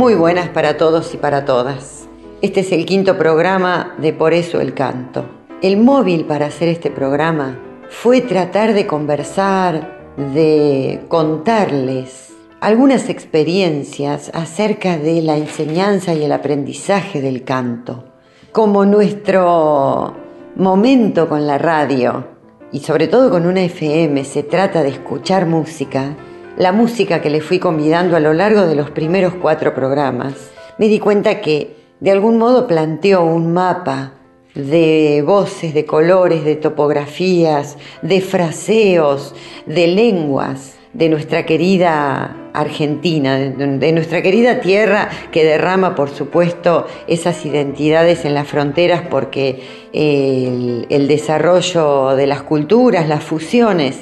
Muy buenas para todos y para todas. Este es el quinto programa de Por eso el canto. El móvil para hacer este programa fue tratar de conversar, de contarles algunas experiencias acerca de la enseñanza y el aprendizaje del canto. Como nuestro momento con la radio y sobre todo con una FM se trata de escuchar música, la música que le fui convidando a lo largo de los primeros cuatro programas, me di cuenta que de algún modo planteó un mapa de voces, de colores, de topografías, de fraseos, de lenguas de nuestra querida Argentina, de nuestra querida tierra que derrama, por supuesto, esas identidades en las fronteras porque el, desarrollo de las culturas, las fusiones,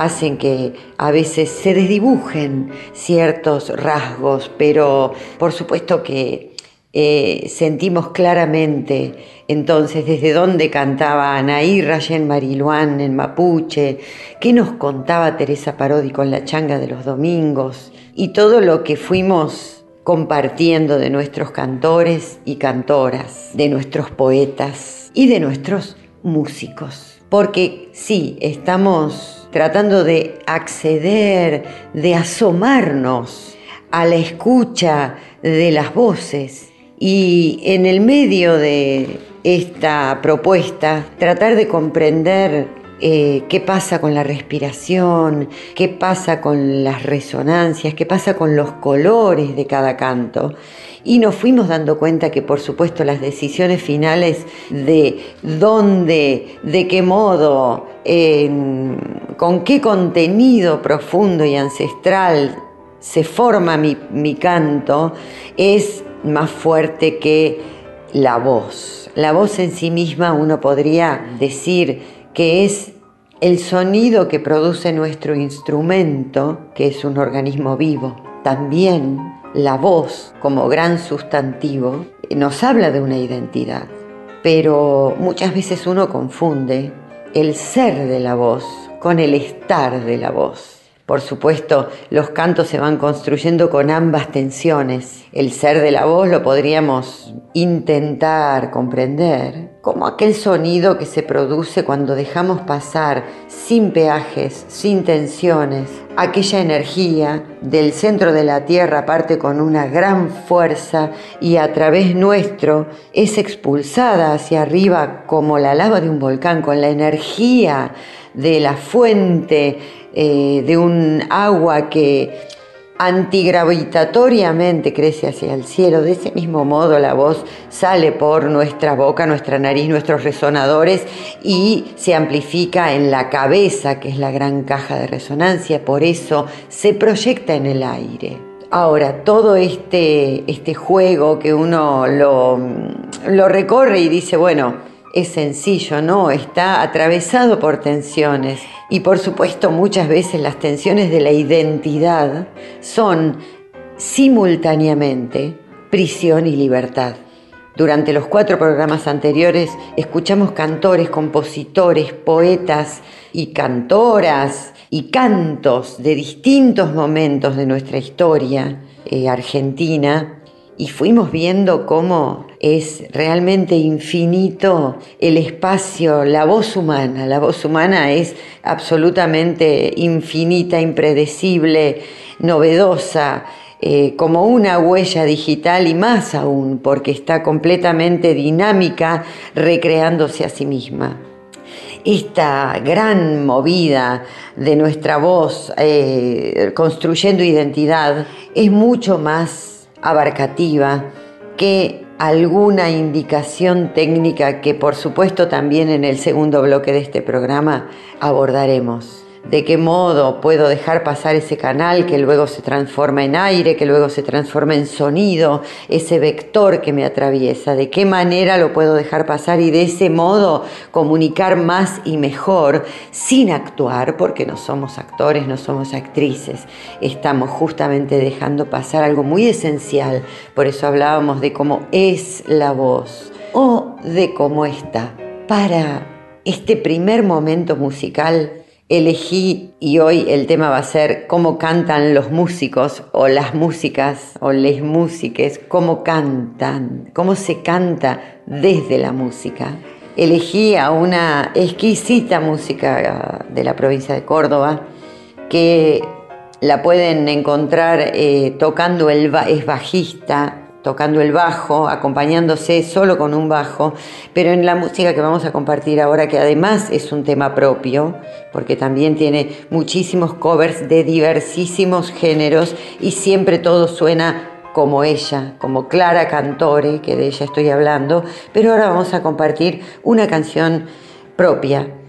hacen que a veces se desdibujen ciertos rasgos, pero por supuesto que eh, sentimos claramente entonces desde dónde cantaba Anaí Rayen Mariluán en mapuche, qué nos contaba Teresa Parodi con la changa de los domingos y todo lo que fuimos compartiendo de nuestros cantores y cantoras, de nuestros poetas y de nuestros músicos. Porque sí, estamos tratando de acceder, de asomarnos a la escucha de las voces y en el medio de esta propuesta, tratar de comprender eh, qué pasa con la respiración, qué pasa con las resonancias, qué pasa con los colores de cada canto. Y nos fuimos dando cuenta que por supuesto las decisiones finales de dónde, de qué modo, con qué contenido profundo y ancestral se forma mi, canto, es más fuerte que la voz. La voz en sí misma uno podría decir que es el sonido que produce nuestro instrumento, que es un organismo vivo. También la voz, como gran sustantivo, nos habla de una identidad, pero muchas veces uno confunde el ser de la voz con el estar de la voz. Por supuesto, los cantos se van construyendo con ambas tensiones. El ser de la voz lo podríamos intentar comprender como aquel sonido que se produce cuando dejamos pasar sin peajes, sin tensiones, aquella energía del centro de la Tierra parte con una gran fuerza y a través nuestro es expulsada hacia arriba como la lava de un volcán, con la energía de la fuente eh, de un agua que antigravitatoriamente crece hacia el cielo. De ese mismo modo la voz sale por nuestra boca, nuestra nariz, nuestros resonadores y se amplifica en la cabeza, que es la gran caja de resonancia. Por eso se proyecta en el aire. Ahora, todo este, este juego que uno lo, lo recorre y dice, bueno, es sencillo, ¿no? Está atravesado por tensiones. Y por supuesto muchas veces las tensiones de la identidad son simultáneamente prisión y libertad. Durante los cuatro programas anteriores escuchamos cantores, compositores, poetas y cantoras y cantos de distintos momentos de nuestra historia eh, argentina y fuimos viendo cómo es realmente infinito el espacio, la voz humana. La voz humana es absolutamente infinita, impredecible, novedosa, eh, como una huella digital y más aún, porque está completamente dinámica, recreándose a sí misma. Esta gran movida de nuestra voz, eh, construyendo identidad, es mucho más abarcativa que alguna indicación técnica que por supuesto también en el segundo bloque de este programa abordaremos de qué modo puedo dejar pasar ese canal que luego se transforma en aire, que luego se transforma en sonido, ese vector que me atraviesa, de qué manera lo puedo dejar pasar y de ese modo comunicar más y mejor sin actuar, porque no somos actores, no somos actrices, estamos justamente dejando pasar algo muy esencial, por eso hablábamos de cómo es la voz o de cómo está. Para este primer momento musical, elegí y hoy el tema va a ser cómo cantan los músicos o las músicas o les músiques, cómo cantan, cómo se canta desde la música. Elegí a una exquisita música de la provincia de Córdoba que la pueden encontrar eh, tocando el es bajista, tocando el bajo, acompañándose solo con un bajo, pero en la música que vamos a compartir ahora, que además es un tema propio, porque también tiene muchísimos covers de diversísimos géneros y siempre todo suena como ella, como Clara Cantore, que de ella estoy hablando, pero ahora vamos a compartir una canción propia.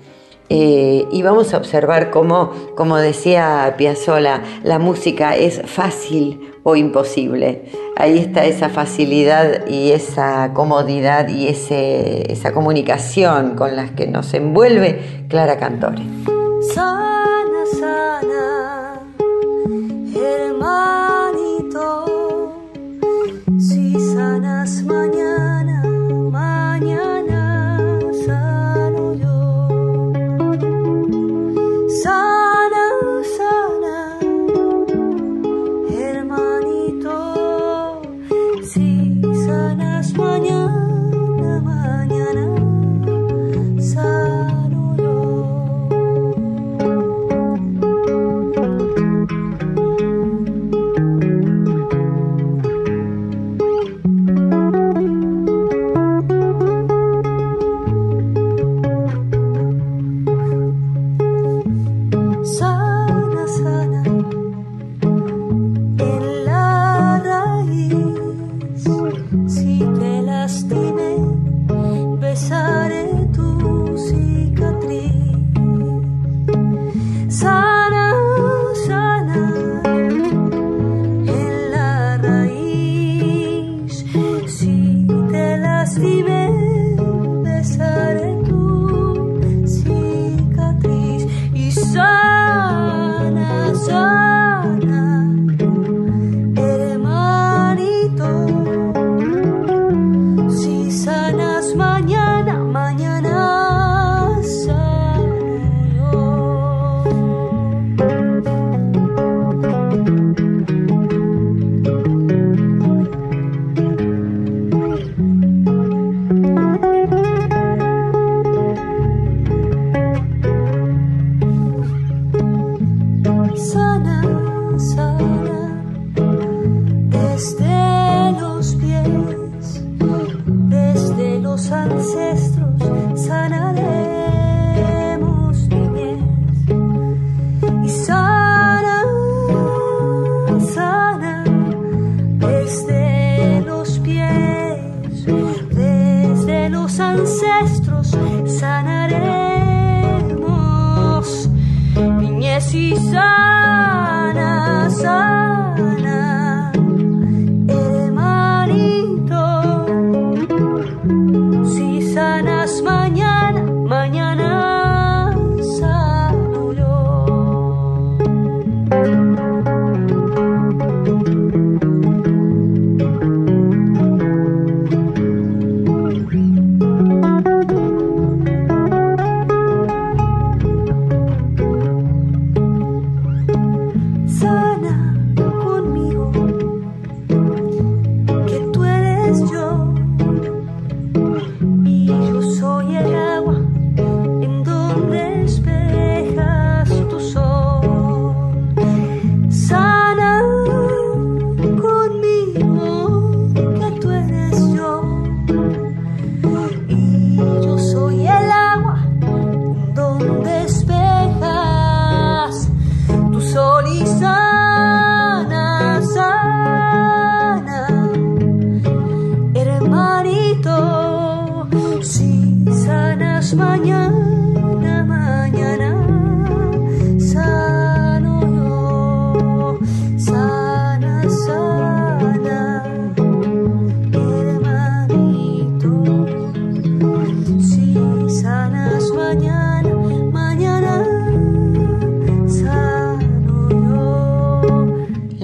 Eh, y vamos a observar cómo, como decía Piazzolla, la música es fácil o imposible. Ahí está esa facilidad y esa comodidad y ese, esa comunicación con las que nos envuelve Clara Cantore. Sana, sana, hermanito, si sanas mañana, Sana,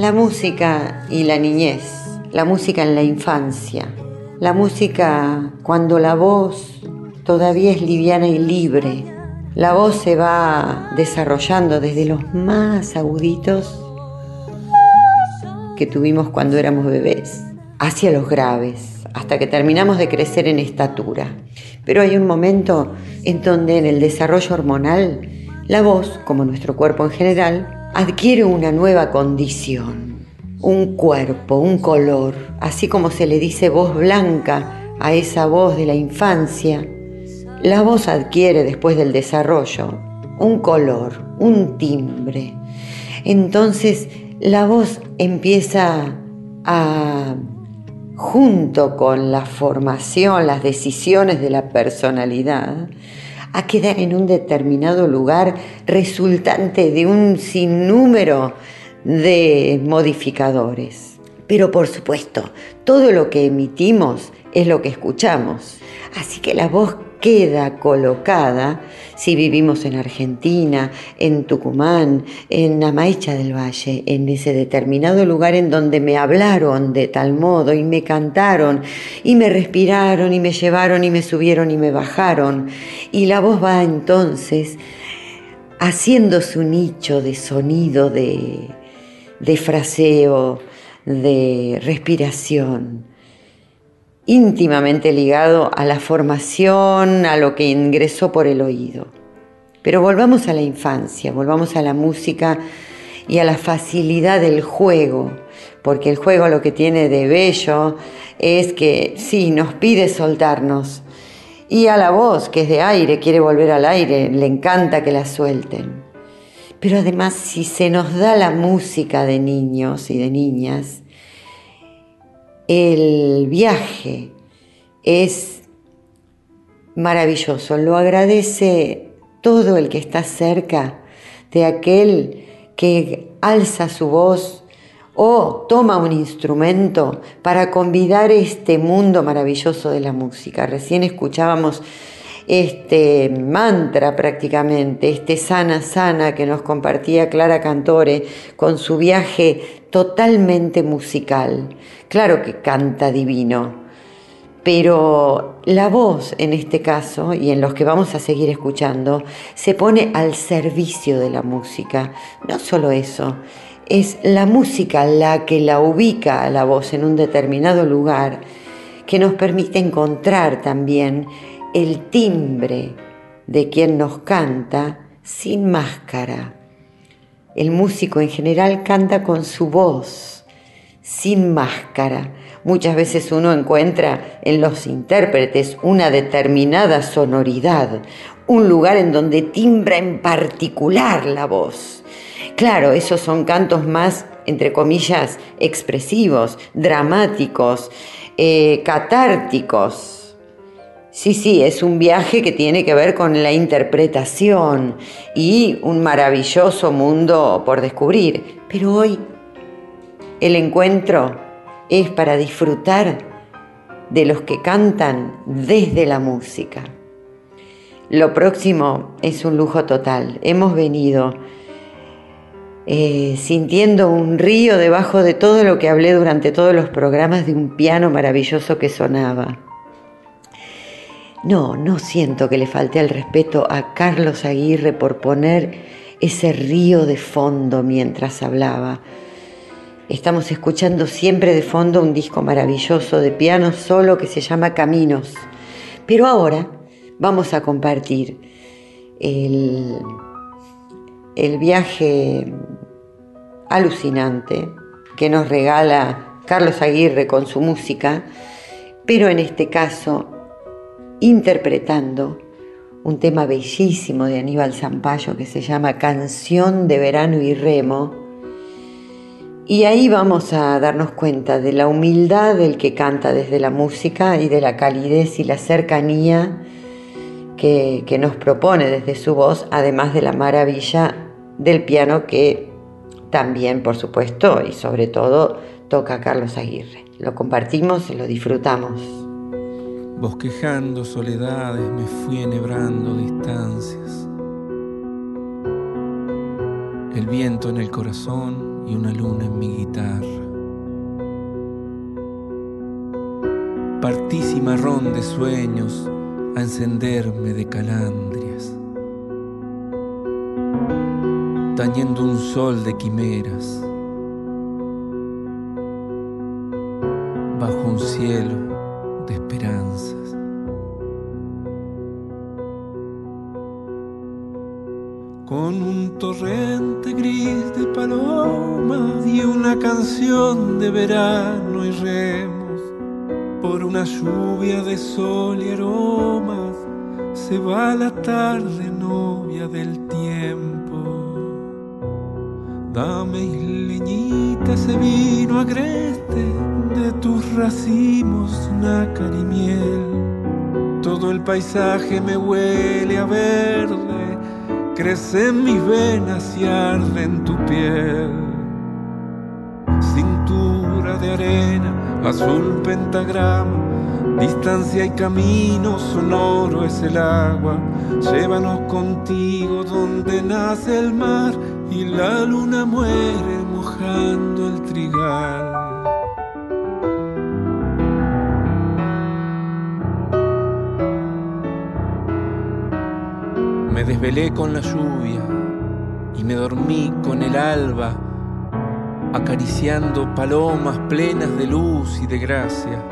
La música y la niñez, la música en la infancia, la música cuando la voz todavía es liviana y libre, la voz se va desarrollando desde los más aguditos que tuvimos cuando éramos bebés, hacia los graves, hasta que terminamos de crecer en estatura. Pero hay un momento en donde en el desarrollo hormonal, la voz, como nuestro cuerpo en general, adquiere una nueva condición, un cuerpo, un color, así como se le dice voz blanca a esa voz de la infancia, la voz adquiere después del desarrollo un color, un timbre. Entonces la voz empieza a, junto con la formación, las decisiones de la personalidad, a quedar en un determinado lugar resultante de un sinnúmero de modificadores. Pero por supuesto, todo lo que emitimos es lo que escuchamos. Así que la voz queda colocada si vivimos en Argentina, en Tucumán, en Amaicha del Valle, en ese determinado lugar en donde me hablaron de tal modo y me cantaron y me respiraron y me llevaron y me subieron y me bajaron. Y la voz va entonces haciendo su nicho de sonido, de, de fraseo, de respiración íntimamente ligado a la formación, a lo que ingresó por el oído. Pero volvamos a la infancia, volvamos a la música y a la facilidad del juego, porque el juego lo que tiene de bello es que sí, nos pide soltarnos. Y a la voz, que es de aire, quiere volver al aire, le encanta que la suelten. Pero además, si se nos da la música de niños y de niñas, el viaje es maravilloso, lo agradece todo el que está cerca de aquel que alza su voz o toma un instrumento para convidar este mundo maravilloso de la música. Recién escuchábamos este mantra prácticamente, este sana sana que nos compartía Clara Cantore con su viaje totalmente musical. Claro que canta divino, pero la voz en este caso y en los que vamos a seguir escuchando se pone al servicio de la música. No solo eso, es la música la que la ubica a la voz en un determinado lugar que nos permite encontrar también el timbre de quien nos canta sin máscara. El músico en general canta con su voz, sin máscara. Muchas veces uno encuentra en los intérpretes una determinada sonoridad, un lugar en donde timbra en particular la voz. Claro, esos son cantos más, entre comillas, expresivos, dramáticos, eh, catárticos, Sí, sí, es un viaje que tiene que ver con la interpretación y un maravilloso mundo por descubrir. Pero hoy el encuentro es para disfrutar de los que cantan desde la música. Lo próximo es un lujo total. Hemos venido eh, sintiendo un río debajo de todo lo que hablé durante todos los programas de un piano maravilloso que sonaba. No, no siento que le falte el respeto a Carlos Aguirre por poner ese río de fondo mientras hablaba. Estamos escuchando siempre de fondo un disco maravilloso de piano solo que se llama Caminos. Pero ahora vamos a compartir el, el viaje alucinante que nos regala Carlos Aguirre con su música, pero en este caso interpretando un tema bellísimo de Aníbal Zampayo que se llama Canción de Verano y Remo. Y ahí vamos a darnos cuenta de la humildad del que canta desde la música y de la calidez y la cercanía que, que nos propone desde su voz, además de la maravilla del piano que también, por supuesto, y sobre todo, toca Carlos Aguirre. Lo compartimos lo disfrutamos. Bosquejando soledades me fui enhebrando distancias. El viento en el corazón y una luna en mi guitarra. Partí cimarrón de sueños a encenderme de calandrias, tañendo un sol de quimeras bajo un cielo Con un torrente gris de palomas y una canción de verano y remos, por una lluvia de sol y aromas, se va la tarde novia del tiempo. Dame leñita ese vino agreste de tus racimos, nácar y miel. Todo el paisaje me huele a verde crece mis venas y arde en tu piel. Cintura de arena, azul pentagrama, distancia y camino sonoro es el agua. Llévanos contigo donde nace el mar y la luna muere mojando el trigal. Desvelé con la lluvia y me dormí con el alba, acariciando palomas plenas de luz y de gracia.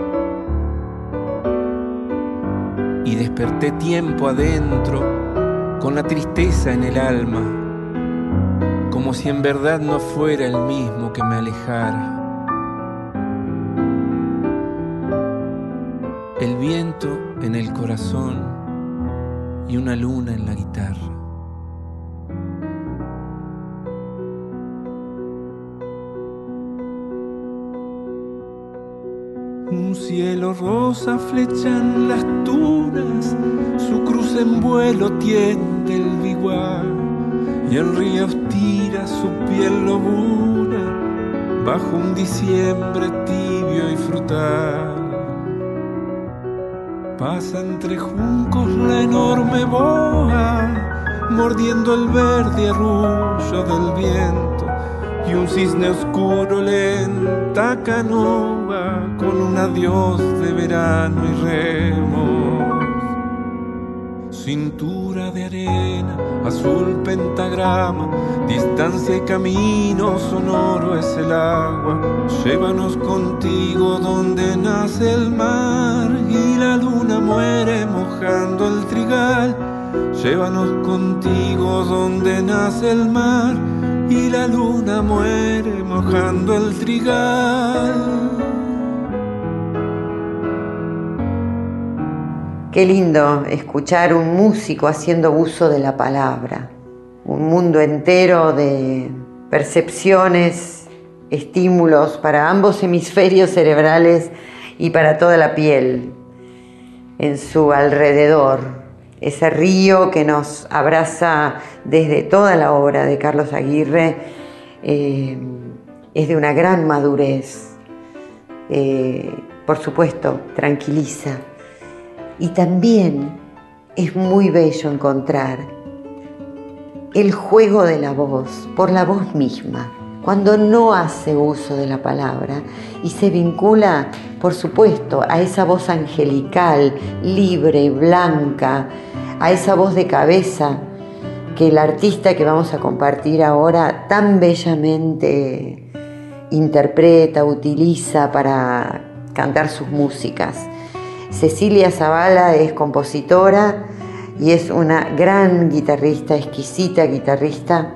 Y desperté tiempo adentro con la tristeza en el alma, como si en verdad no fuera el mismo que me alejara. El viento en el corazón y una luna en la guitarra. Un cielo rosa flechan las tunas, su cruz en vuelo tiende el biguá, y el río tira su piel lobuna bajo un diciembre tibio y frutal. Pasa entre juncos la enorme boa, mordiendo el verde arrullo del viento, y un cisne oscuro lenta canoa con un adiós de verano y remos. Cintura de arena, azul pentagrama, distancia y camino sonoro es el agua. Llévanos contigo donde nace el mar y la luna muere mojando el trigal. Llévanos contigo donde nace el mar y la luna muere mojando el trigal. Qué lindo escuchar un músico haciendo uso de la palabra, un mundo entero de percepciones, estímulos para ambos hemisferios cerebrales y para toda la piel en su alrededor. Ese río que nos abraza desde toda la obra de Carlos Aguirre eh, es de una gran madurez. Eh, por supuesto, tranquiliza y también es muy bello encontrar el juego de la voz por la voz misma, cuando no hace uso de la palabra y se vincula, por supuesto, a esa voz angelical, libre, blanca, a esa voz de cabeza que el artista que vamos a compartir ahora tan bellamente interpreta, utiliza para cantar sus músicas. Cecilia Zavala es compositora y es una gran guitarrista, exquisita guitarrista.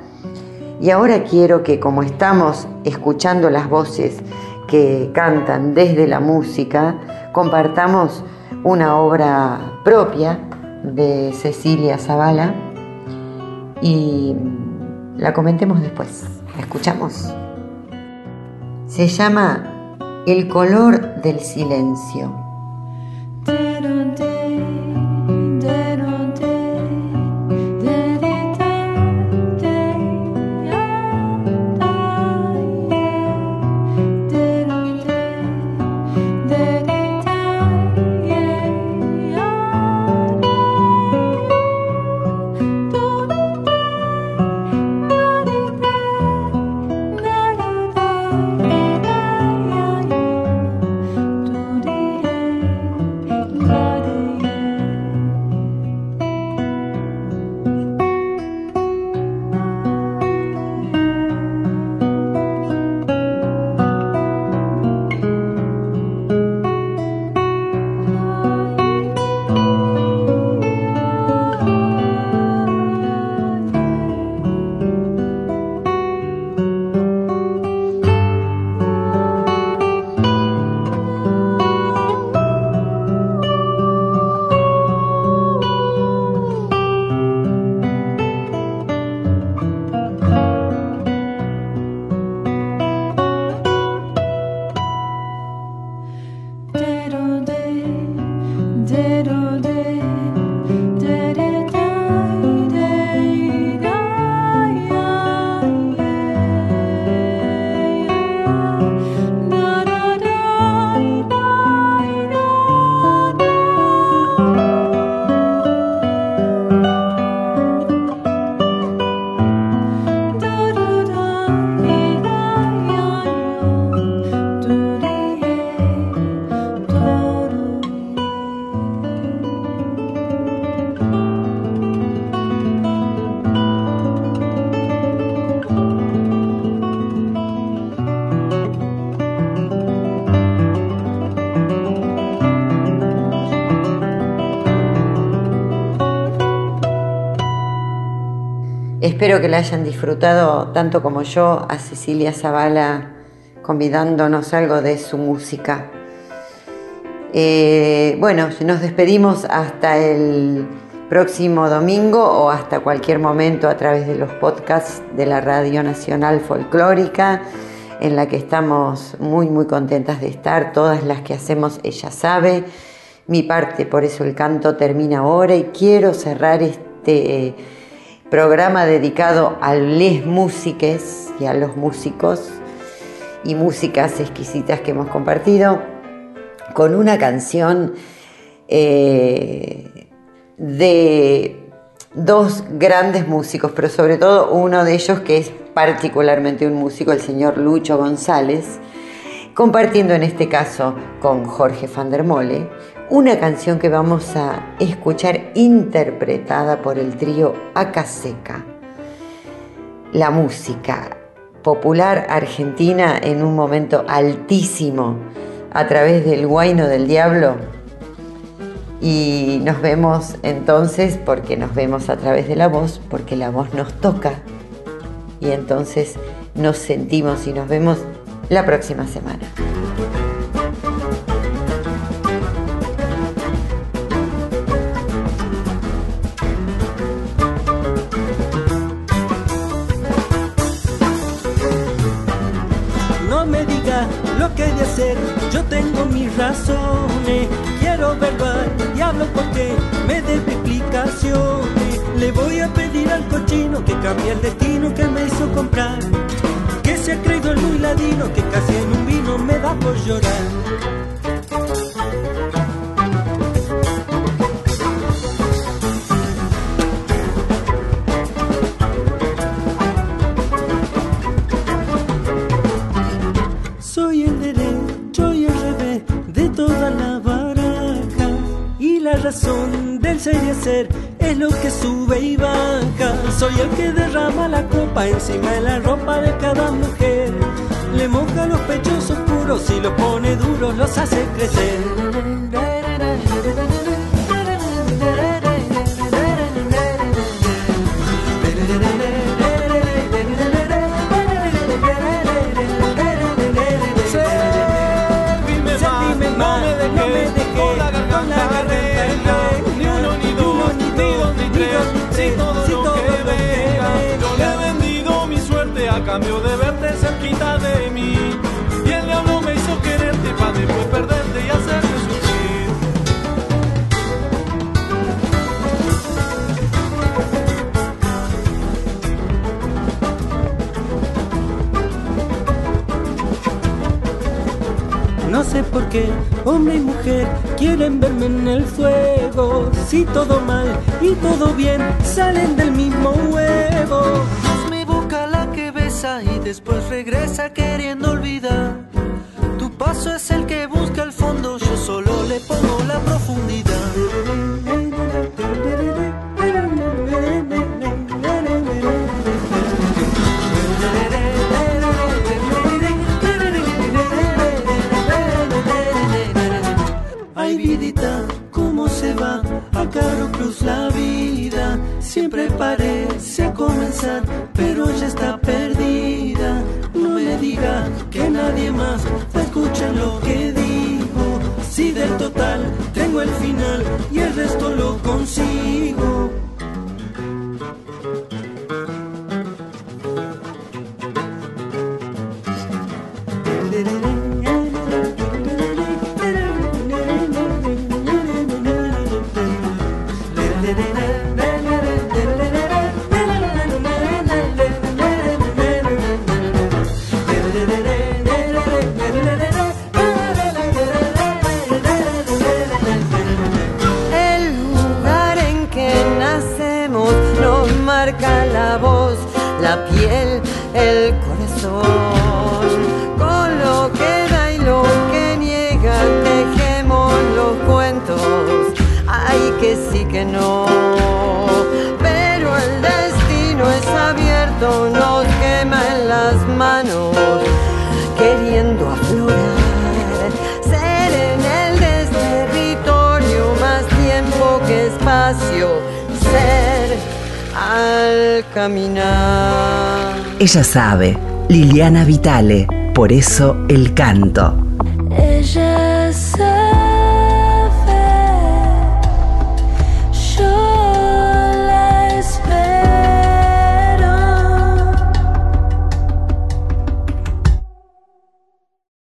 Y ahora quiero que como estamos escuchando las voces que cantan desde la música, compartamos una obra propia de Cecilia Zavala y la comentemos después. ¿La escuchamos? Se llama El color del silencio. did Espero que la hayan disfrutado tanto como yo a Cecilia Zavala convidándonos algo de su música. Eh, bueno, nos despedimos hasta el próximo domingo o hasta cualquier momento a través de los podcasts de la Radio Nacional Folclórica, en la que estamos muy, muy contentas de estar, todas las que hacemos, ella sabe. Mi parte, por eso el canto termina ahora y quiero cerrar este programa dedicado a les músiques y a los músicos y músicas exquisitas que hemos compartido con una canción eh, de dos grandes músicos, pero sobre todo uno de ellos que es particularmente un músico, el señor Lucho González, compartiendo en este caso con Jorge van der Mole una canción que vamos a escuchar interpretada por el trío Acaseca. La música popular argentina en un momento altísimo a través del guaino del diablo. Y nos vemos entonces, porque nos vemos a través de la voz, porque la voz nos toca. Y entonces nos sentimos y nos vemos la próxima semana. Yo tengo mis razones. Quiero verlo al diablo porque me dé explicaciones. Le voy a pedir al cochino que cambie el destino que me hizo comprar. Que se ha creído el muy ladino que casi en un vino me da por llorar. Razón del ser y hacer es lo que sube y baja. Soy el que derrama la copa encima de la ropa de cada mujer. Le moja los pechos oscuros y los pone duros, los hace crecer. Cambio de verte cerquita de mí. Y el diablo me hizo quererte para después perderte y hacerte sufrir. No sé por qué hombre y mujer quieren verme en el fuego. Si todo mal y todo bien salen del mismo huevo y después regresa queriendo olvidar. Tu paso es el que busca el fondo, yo solo le pongo la profundidad. Ay, vidita, cómo se va a Caro Cruz la vida. Siempre parece comenzar, pero ya está perdida. marca la voz, la piel, el corazón. Con lo que da y lo que niega, tejemos los cuentos. Ay, que sí que no. Pero el destino es abierto, nos quema en las manos, queriendo aflorar. Ser en el desvitalio más tiempo que espacio al caminar. Ella sabe, Liliana Vitale, por eso el canto. Ella sabe.